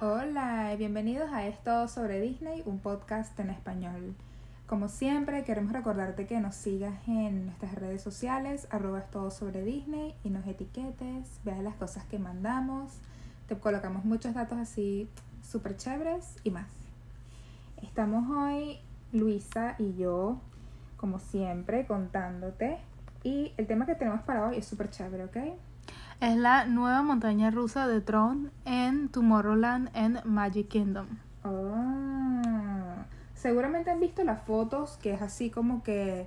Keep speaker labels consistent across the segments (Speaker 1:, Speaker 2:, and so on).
Speaker 1: Hola y bienvenidos a Esto sobre Disney, un podcast en español. Como siempre, queremos recordarte que nos sigas en nuestras redes sociales, arroba todo sobre Disney y nos etiquetes, veas las cosas que mandamos, te colocamos muchos datos así súper chéveres y más. Estamos hoy, Luisa y yo, como siempre, contándote y el tema que tenemos para hoy es súper chévere, ¿ok?
Speaker 2: Es la nueva montaña rusa de Tron en Tomorrowland en Magic Kingdom.
Speaker 1: Ah, seguramente han visto las fotos que es así como que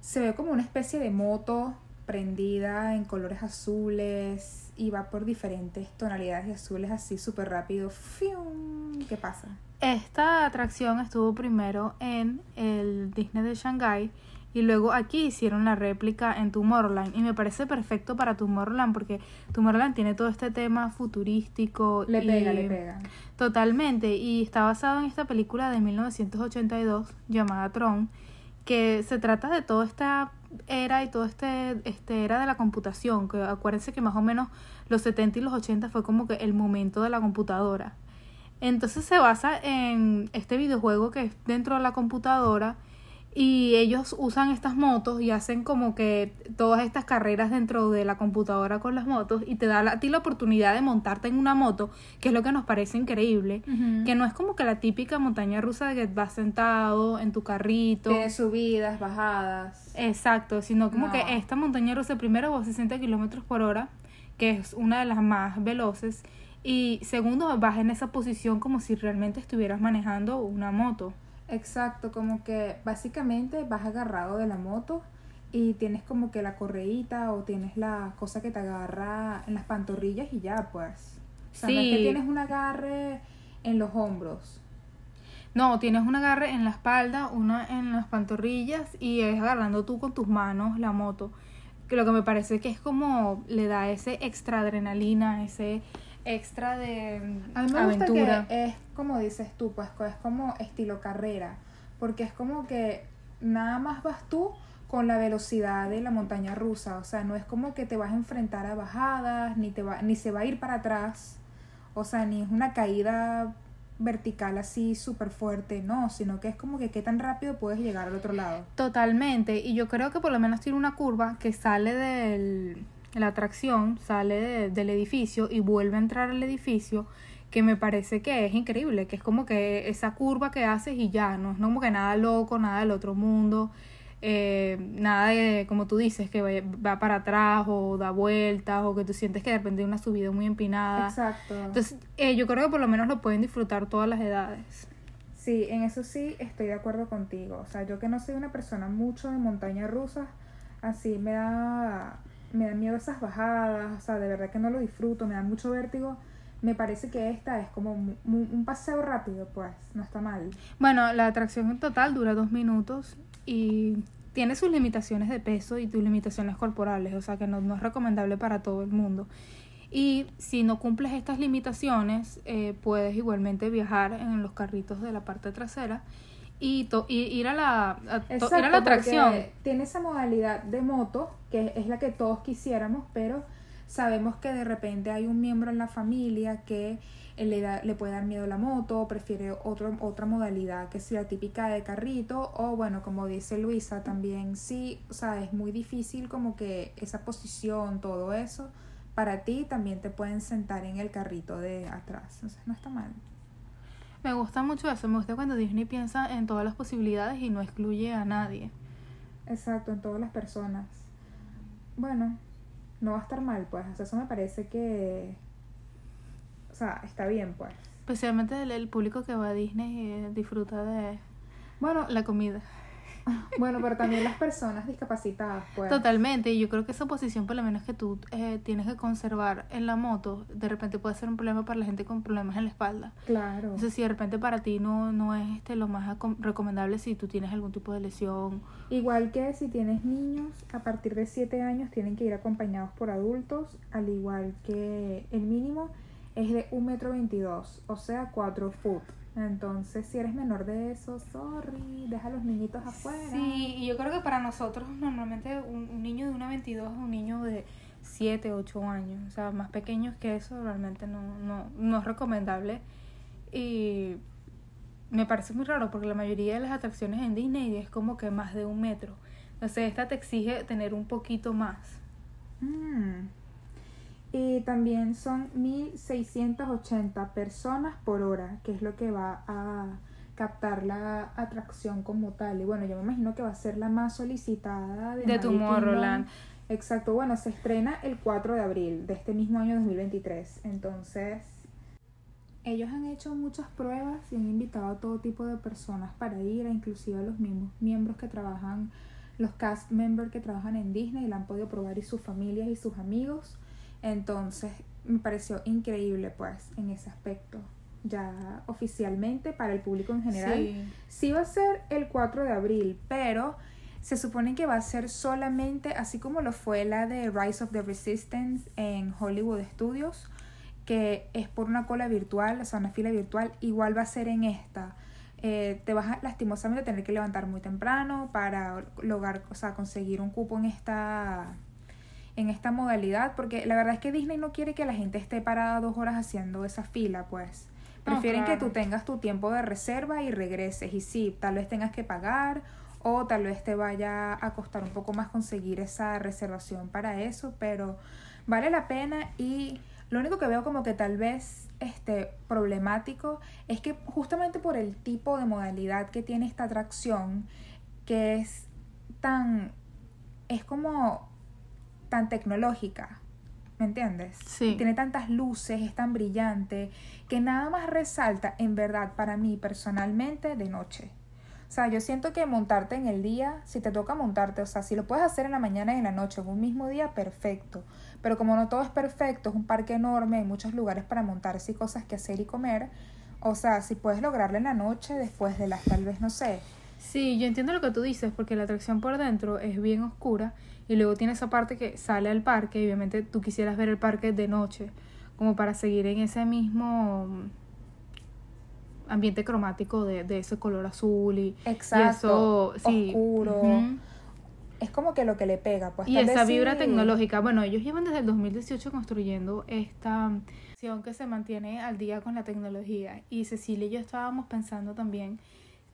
Speaker 1: se ve como una especie de moto prendida en colores azules y va por diferentes tonalidades de azules así súper rápido. ¡Fium! ¿Qué pasa?
Speaker 2: Esta atracción estuvo primero en el Disney de Shanghai y luego aquí hicieron la réplica en Tomorrowland y me parece perfecto para Tomorrowland porque Tomorrowland tiene todo este tema futurístico.
Speaker 1: Le
Speaker 2: y-
Speaker 1: pega, le pega.
Speaker 2: Totalmente, y está basado en esta película de 1982 llamada Tron, que se trata de toda esta era y todo este, este era de la computación, que acuérdense que más o menos los 70 y los 80 fue como que el momento de la computadora. Entonces se basa en este videojuego que es dentro de la computadora y ellos usan estas motos y hacen como que todas estas carreras dentro de la computadora con las motos y te da a ti la oportunidad de montarte en una moto, que es lo que nos parece increíble, que no es como que la típica montaña rusa de que vas sentado en tu carrito.
Speaker 1: Tiene subidas, bajadas.
Speaker 2: Exacto, sino como
Speaker 1: No.
Speaker 2: que esta montaña rusa primero va a 60 kilómetros por hora, que es una de las más veloces, y segundo vas en esa posición como si realmente estuvieras manejando una moto.
Speaker 1: Exacto, como que básicamente vas agarrado de la moto y tienes como que la correíta o tienes la cosa que te agarra en las pantorrillas y ya pues. O sea, no es que tienes un agarre en los hombros.
Speaker 2: No, tienes un agarre en la espalda, una en las pantorrillas y es agarrando tú con tus manos la moto. Que lo que me parece que es como le da ese extra adrenalina, ese extra de
Speaker 1: A mí me
Speaker 2: aventura.
Speaker 1: gusta que es como dices tú, pues es como estilo carrera, porque es como que nada más vas tú con la velocidad de la montaña rusa, o sea, no es como que te vas a enfrentar a bajadas, ni te va ni se va a ir para atrás, o sea, ni es una caída vertical así súper fuerte, no, sino que es como que qué tan rápido puedes llegar al otro lado.
Speaker 2: Totalmente, y yo creo que por lo menos tiene una curva que sale del la atracción, sale de- del edificio y vuelve a entrar al edificio, que me parece que es increíble, que es como que esa curva que haces y ya, no es como que nada loco, nada del otro mundo, eh, nada de, como tú dices, que vaya- va para atrás o da vueltas o que tú sientes que de repente hay una subida muy empinada.
Speaker 1: Exacto.
Speaker 2: Entonces, eh, yo creo que por lo menos lo pueden disfrutar todas las edades.
Speaker 1: Sí, en eso sí estoy de acuerdo contigo. O sea, yo que no soy una persona mucho de montaña rusa, así me da, me da miedo esas bajadas, o sea, de verdad que no lo disfruto, me da mucho vértigo. Me parece que esta es como un paseo rápido, pues, no está mal.
Speaker 2: Bueno, la atracción en total dura dos minutos y tiene sus limitaciones de peso y sus limitaciones corporales, o sea que no, no es recomendable para todo el mundo. Y si no cumples estas limitaciones, eh, puedes igualmente viajar en los carritos de la parte trasera y, to- y ir a la, a to- ir a la atracción.
Speaker 1: Tiene esa modalidad de moto, que es la que todos quisiéramos, pero sabemos que de repente hay un miembro en la familia que eh, le, da, le puede dar miedo la moto, o prefiere otro, otra modalidad, que sea típica de carrito, o bueno, como dice Luisa, también sí, o sea, es muy difícil como que esa posición, todo eso, para ti también te pueden sentar en el carrito de atrás, entonces no está mal.
Speaker 2: Me gusta mucho eso, me gusta cuando Disney piensa en todas las posibilidades y no excluye a nadie.
Speaker 1: Exacto, en todas las personas. Bueno, no va a estar mal, pues. O sea, eso me parece que. O sea, está bien, pues.
Speaker 2: Especialmente el, el público que va a Disney eh, disfruta de
Speaker 1: Bueno,
Speaker 2: la comida.
Speaker 1: bueno, pero también las personas discapacitadas, pues.
Speaker 2: Totalmente, y yo creo que esa posición, por lo menos que tú eh, tienes que conservar en la moto, de repente puede ser un problema para la gente con problemas en la espalda.
Speaker 1: Claro.
Speaker 2: Entonces, si de repente para ti no, no es este lo más recomendable si tú tienes algún tipo de lesión.
Speaker 1: Igual que si tienes niños, a partir de 7 años tienen que ir acompañados por adultos, al igual que el mínimo es de 1,22 metro, 22, o sea, 4 foot. Entonces, si eres menor de eso, sorry, deja a los niñitos afuera.
Speaker 2: Sí, y yo creo que para nosotros normalmente un, un niño de una 22 es un niño de 7, 8 años. O sea, más pequeños que eso realmente no, no, no es recomendable. Y me parece muy raro porque la mayoría de las atracciones en Disney es como que más de un metro. Entonces esta te exige tener un poquito más.
Speaker 1: Mm. Y también son 1680 personas por hora, que es lo que va a captar la atracción como tal. Y bueno, yo me imagino que va a ser la más solicitada de,
Speaker 2: De Tomorrowland.
Speaker 1: Exacto, bueno, se estrena el 4 de abril de este mismo año 2023. Entonces, ellos han hecho muchas pruebas y han invitado a todo tipo de personas para ir, inclusive a los mismos miembros que trabajan, los cast members que trabajan en Disney, la han podido probar y sus familias y sus amigos. Entonces, me pareció increíble, pues, en ese aspecto. Ya oficialmente para el público en general.
Speaker 2: Sí.
Speaker 1: Sí va a ser el 4 de abril, pero se supone que va a ser solamente, así como lo fue la de Rise of the Resistance en Hollywood Studios, que es por una cola virtual, o sea, una fila virtual, igual va a ser en esta. Eh, te vas a lastimosamente tener que levantar muy temprano para lograr, o sea, conseguir un cupo en esta en esta modalidad, porque la verdad es que Disney no quiere que la gente esté parada dos horas haciendo esa fila, pues.
Speaker 2: No,
Speaker 1: Prefieren que tú tengas tu tiempo de reserva y regreses. Y sí, tal vez tengas que pagar o tal vez te vaya a costar un poco más conseguir esa reservación para eso, pero vale la pena y lo único que veo como que tal vez este problemático es que justamente por el tipo de modalidad que tiene esta atracción que es tan es como tan tecnológica, ¿me entiendes?
Speaker 2: Sí.
Speaker 1: Tiene tantas luces, es tan brillante, que nada más resalta en verdad para mí personalmente de noche. O sea, yo siento que montarte en el día, si te toca montarte, o sea, si lo puedes hacer en la mañana y en la noche, en un mismo día, perfecto. Pero como no todo es perfecto, es un parque enorme, hay muchos lugares para montarse y cosas que hacer y comer. O sea, si puedes lograrlo en la noche, después de las, tal vez, no sé,
Speaker 2: Sí, yo entiendo lo que tú dices, porque la atracción por dentro es bien oscura y luego tiene esa parte que sale al parque y obviamente tú quisieras ver el parque de noche, como para seguir en ese mismo ambiente cromático de, de ese color azul y, y
Speaker 1: Exacto,
Speaker 2: eso, sí,
Speaker 1: oscuro. es como que lo que le pega. Pues,
Speaker 2: Y
Speaker 1: tal
Speaker 2: esa
Speaker 1: vez
Speaker 2: vibra
Speaker 1: sí-
Speaker 2: tecnológica, bueno, ellos llevan desde el 2018 construyendo esta que se mantiene al día con la tecnología. Y Cecilia y yo estábamos pensando también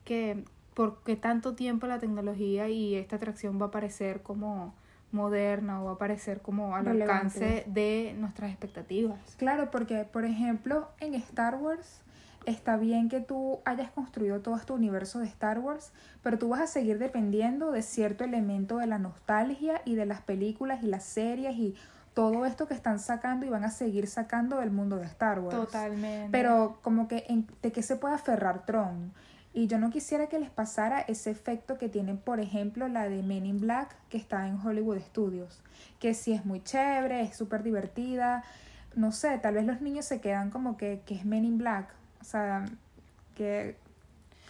Speaker 2: que por qué tanto tiempo la tecnología y esta atracción va a parecer como moderna o va a parecer como al
Speaker 1: Relevante.
Speaker 2: alcance de nuestras expectativas.
Speaker 1: Claro, porque por ejemplo en Star Wars está bien que tú hayas construido todo este universo de Star Wars, pero tú vas a seguir dependiendo de cierto elemento de la nostalgia y de las películas y las series y todo esto que están sacando y van a seguir sacando del mundo de Star Wars.
Speaker 2: Totalmente.
Speaker 1: Pero como que en- de qué se puede aferrar Tron. Y yo no quisiera que les pasara ese efecto que tiene, por ejemplo, la de Men in Black, que está en Hollywood Studios. Que sí es muy chévere, es súper divertida. No sé, tal vez los niños se quedan como que, que es Men in Black. O sea, que...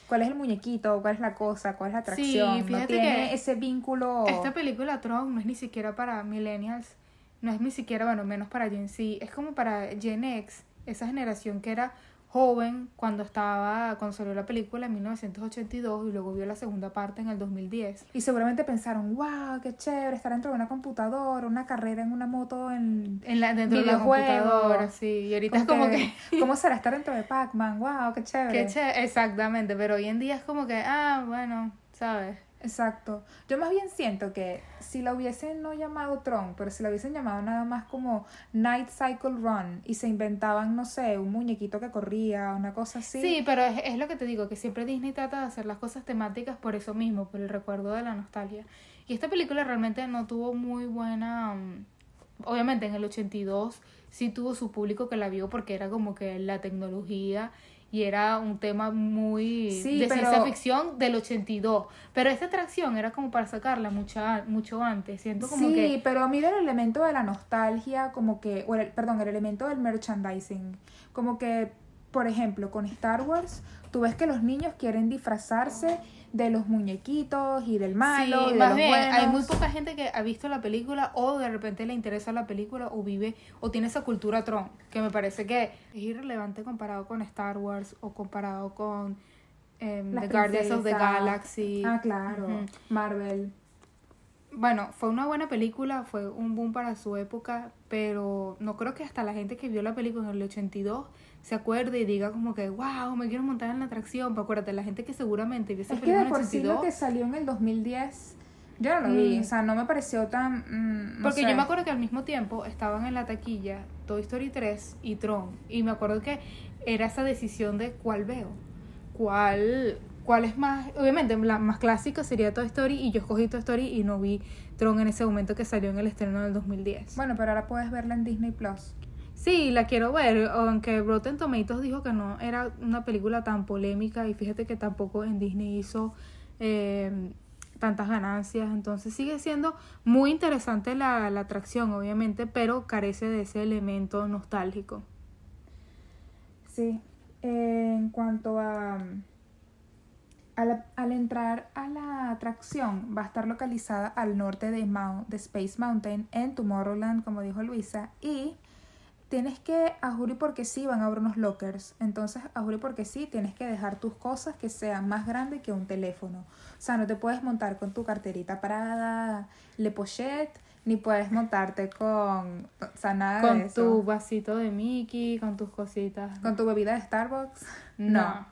Speaker 1: ¿Cuál es el muñequito? ¿Cuál es la cosa? ¿Cuál es la
Speaker 2: Sí,
Speaker 1: atracción? no
Speaker 2: fíjate
Speaker 1: tiene
Speaker 2: que
Speaker 1: ese vínculo...
Speaker 2: Esta película Tron no es ni siquiera para millennials, no es ni siquiera, bueno, menos para Gen Z, es como para Gen X, esa generación que era joven cuando estaba, cuando salió la película en 1982 y luego vio la segunda parte en el 2010.
Speaker 1: Y seguramente pensaron, wow, qué chévere estar dentro de una computadora, una carrera en una moto en...
Speaker 2: En la, dentro de la computadora, sí, y ahorita es como que...
Speaker 1: ¿Cómo será estar dentro de Pac-Man? Wow, qué chévere.
Speaker 2: Qué chévere, exactamente, pero hoy en día es como que, ah, bueno, ¿sabes?
Speaker 1: Exacto. Yo más bien siento que si la hubiesen no llamado Tron, pero si la hubiesen llamado nada más como Night Cycle Run y se inventaban, no sé, un muñequito que corría, una cosa así.
Speaker 2: Sí, pero es, es lo que te digo, que siempre Disney trata de hacer las cosas temáticas por eso mismo, por el recuerdo de la nostalgia. Y esta película realmente no tuvo muy buena... mm, Obviamente en el 82 sí tuvo su público que la vio porque era como que la tecnología y era un tema muy
Speaker 1: Sí,
Speaker 2: de
Speaker 1: pero-
Speaker 2: ciencia ficción del 82. Pero esta atracción era como para sacarla mucha, mucho antes. Siento como
Speaker 1: sí,
Speaker 2: que...
Speaker 1: pero mira el elemento de la nostalgia, como que, o el, perdón, el elemento del merchandising. Como que, por ejemplo, con Star Wars, tú ves que los niños quieren disfrazarse de los muñequitos y del malo.
Speaker 2: Sí,
Speaker 1: y de
Speaker 2: más
Speaker 1: los
Speaker 2: bien, hay
Speaker 1: buenos.
Speaker 2: muy poca gente que ha visto la película o de repente le interesa la película o vive o tiene esa cultura Tron, que me parece que es irrelevante comparado con Star Wars o comparado con em, The Guardians of the. Galaxy.
Speaker 1: Ah, claro. Marvel.
Speaker 2: bueno, fue una buena película, fue un boom para su época, pero no creo que hasta la gente que vio la película en el 82 se acuerde y diga como que, wow, me quiero montar en la atracción. Pero acuérdate, la gente que seguramente vio esa
Speaker 1: Es que de por sí lo
Speaker 2: 82.
Speaker 1: que salió en el 2010, yo no lo vi,
Speaker 2: Mm.
Speaker 1: o sea, no me pareció tan... mm, no
Speaker 2: Porque
Speaker 1: sé.
Speaker 2: yo me acuerdo que al mismo tiempo estaban en la taquilla Toy Story 3 y Tron. Y me acuerdo que era esa decisión de cuál veo. Cuál, cuál es más. Obviamente, la más clásica sería Toy Story. Y yo escogí Toy Story y no vi Tron en ese momento que salió en el estreno del 2010.
Speaker 1: Bueno, pero ahora puedes verla en Disney Plus.
Speaker 2: Sí, la quiero ver, aunque Rotten Tomatoes dijo que no era una película tan polémica y fíjate que tampoco en Disney hizo eh, tantas ganancias, entonces sigue siendo muy interesante la, atracción, obviamente, pero carece de ese elemento nostálgico.
Speaker 1: Sí. En cuanto a... Al, al entrar a la atracción, va a estar localizada al norte de, Mount, de Space Mountain en Tomorrowland, como dijo Luisa, y tienes que, a porque sí, van a haber unos lockers. Entonces, a porque sí, tienes que dejar tus cosas que sean más grandes que un teléfono. O sea, no te puedes montar con tu carterita parada, Le Pochette, ni puedes montarte con, o sea, nada de
Speaker 2: Con
Speaker 1: eso.
Speaker 2: tu vasito de Mickey, con tus cositas.
Speaker 1: Con tu bebida de Starbucks.
Speaker 2: No.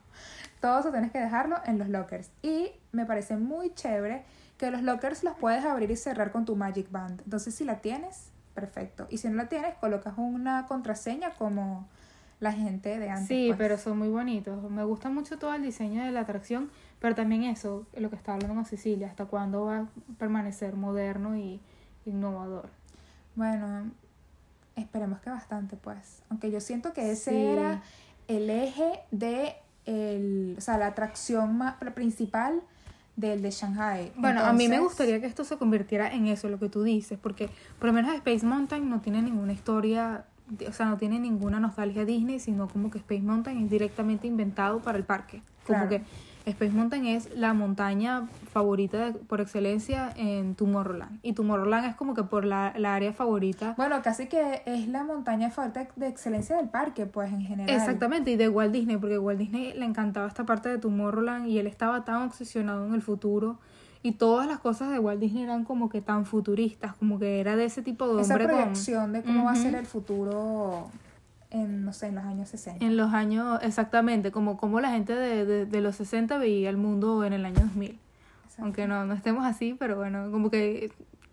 Speaker 1: Todo eso tienes que dejarlo en los lockers. Y me parece muy chévere que los lockers los puedes abrir y cerrar con tu Magic Band. Entonces, si la tienes, perfecto. Y si no la tienes, colocas una contraseña como la gente de antes.
Speaker 2: Sí,
Speaker 1: pues.
Speaker 2: pero son muy bonitos. Me gusta mucho todo el diseño de la atracción, pero también eso, lo que estaba hablando con Cecilia, hasta cuándo va a permanecer moderno y innovador.
Speaker 1: Bueno, esperemos que bastante, pues. Aunque yo siento que ese
Speaker 2: Sí.
Speaker 1: era el eje de el, o sea, la atracción más principal del de Shanghai.
Speaker 2: Bueno, a mí me gustaría que esto se convirtiera en eso, lo que tú dices, porque por lo menos Space Mountain no tiene ninguna historia, o sea, no tiene ninguna nostalgia Disney, sino como que Space Mountain es directamente inventado para el parque. Como
Speaker 1: Claro.
Speaker 2: que Space Mountain es la montaña favorita de- por excelencia en Tomorrowland. Y Tomorrowland es como que por la, la área favorita.
Speaker 1: Bueno, casi que es la montaña fuerte de excelencia del parque, pues en general.
Speaker 2: Exactamente, y de Walt Disney, porque Walt Disney le encantaba esta parte de Tomorrowland y él estaba tan obsesionado en el futuro. Y todas las cosas de Walt Disney eran como que tan futuristas, como que era de ese tipo de
Speaker 1: Esa
Speaker 2: hombre con-
Speaker 1: de cómo va a ser el futuro en, no sé, en los años 60.
Speaker 2: En los años, exactamente, como, como la gente de, de, de los 60 veía el mundo en el año 2000.
Speaker 1: Exacto.
Speaker 2: Aunque no, no estemos así, pero bueno, como que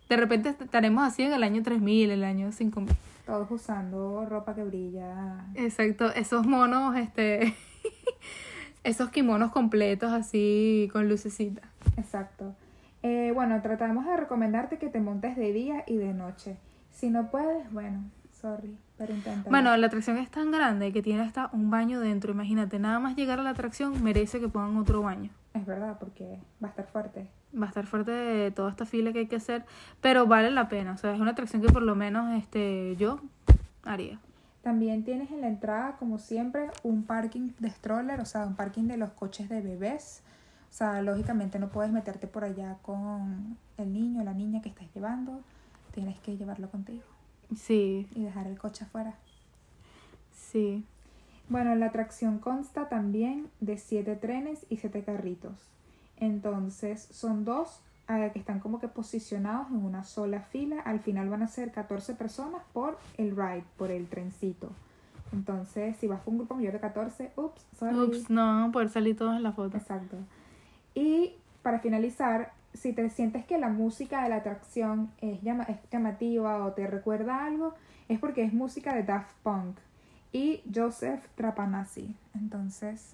Speaker 2: de repente estaremos así en el año 3000, el año 5000.
Speaker 1: Todos usando ropa que brilla.
Speaker 2: Exacto, esos monos, este, esos kimonos completos así con lucecita.
Speaker 1: Exacto. Eh, bueno, tratamos de recomendarte que te montes de día y de noche. Si no puedes, bueno, sorry, pero intenta.
Speaker 2: Bueno, la atracción es tan grande que tiene hasta un baño dentro. Imagínate, nada más llegar a la atracción merece que pongan otro baño.
Speaker 1: Es verdad, porque va a estar fuerte.
Speaker 2: Va a estar fuerte toda esta fila que hay que hacer, pero vale la pena. O sea, es una atracción que por lo menos este yo haría.
Speaker 1: También tienes en la entrada, como siempre, un parking de stroller, o sea, un parking de los coches de bebés. O sea, lógicamente no puedes meterte por allá con el niño o la niña que estás llevando. Tienes que llevarlo contigo
Speaker 2: Sí,
Speaker 1: y dejar el coche afuera.
Speaker 2: sí.
Speaker 1: Bueno, la atracción consta también de siete trenes y siete carritos. Entonces, son dos eh, que están como que posicionados en una sola fila. Al final van a ser 14 personas por el ride, por el trencito. Entonces, si vas con un grupo mayor de 14, ups, sorry.
Speaker 2: Ups, no poder salir todos en la foto.
Speaker 1: Exacto. Y para finalizar, si te sientes que la música de la atracción es, llama- es llamativa o te recuerda algo, es porque es música de Daft Punk y Joseph Trapanasi. Entonces,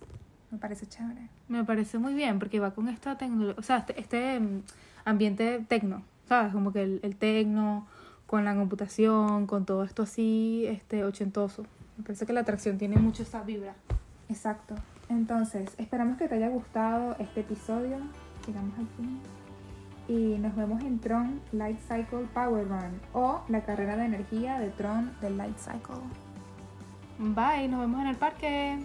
Speaker 1: me parece chévere.
Speaker 2: Me parece muy bien porque va con esta tecnología, o sea, este, este, mm, ambiente tecno, ¿sabes? Como que el, el tecno, con la computación, con todo esto así, este, ochentoso. Me parece que la atracción tiene mucho esa vibra.
Speaker 1: Exacto. Entonces, esperamos que te haya gustado este episodio. Llegamos al fin. Y nos vemos en Tron Light Cycle Power Run o la carrera de energía de Tron del Light Cycle.
Speaker 2: Bye, nos vemos en el parque.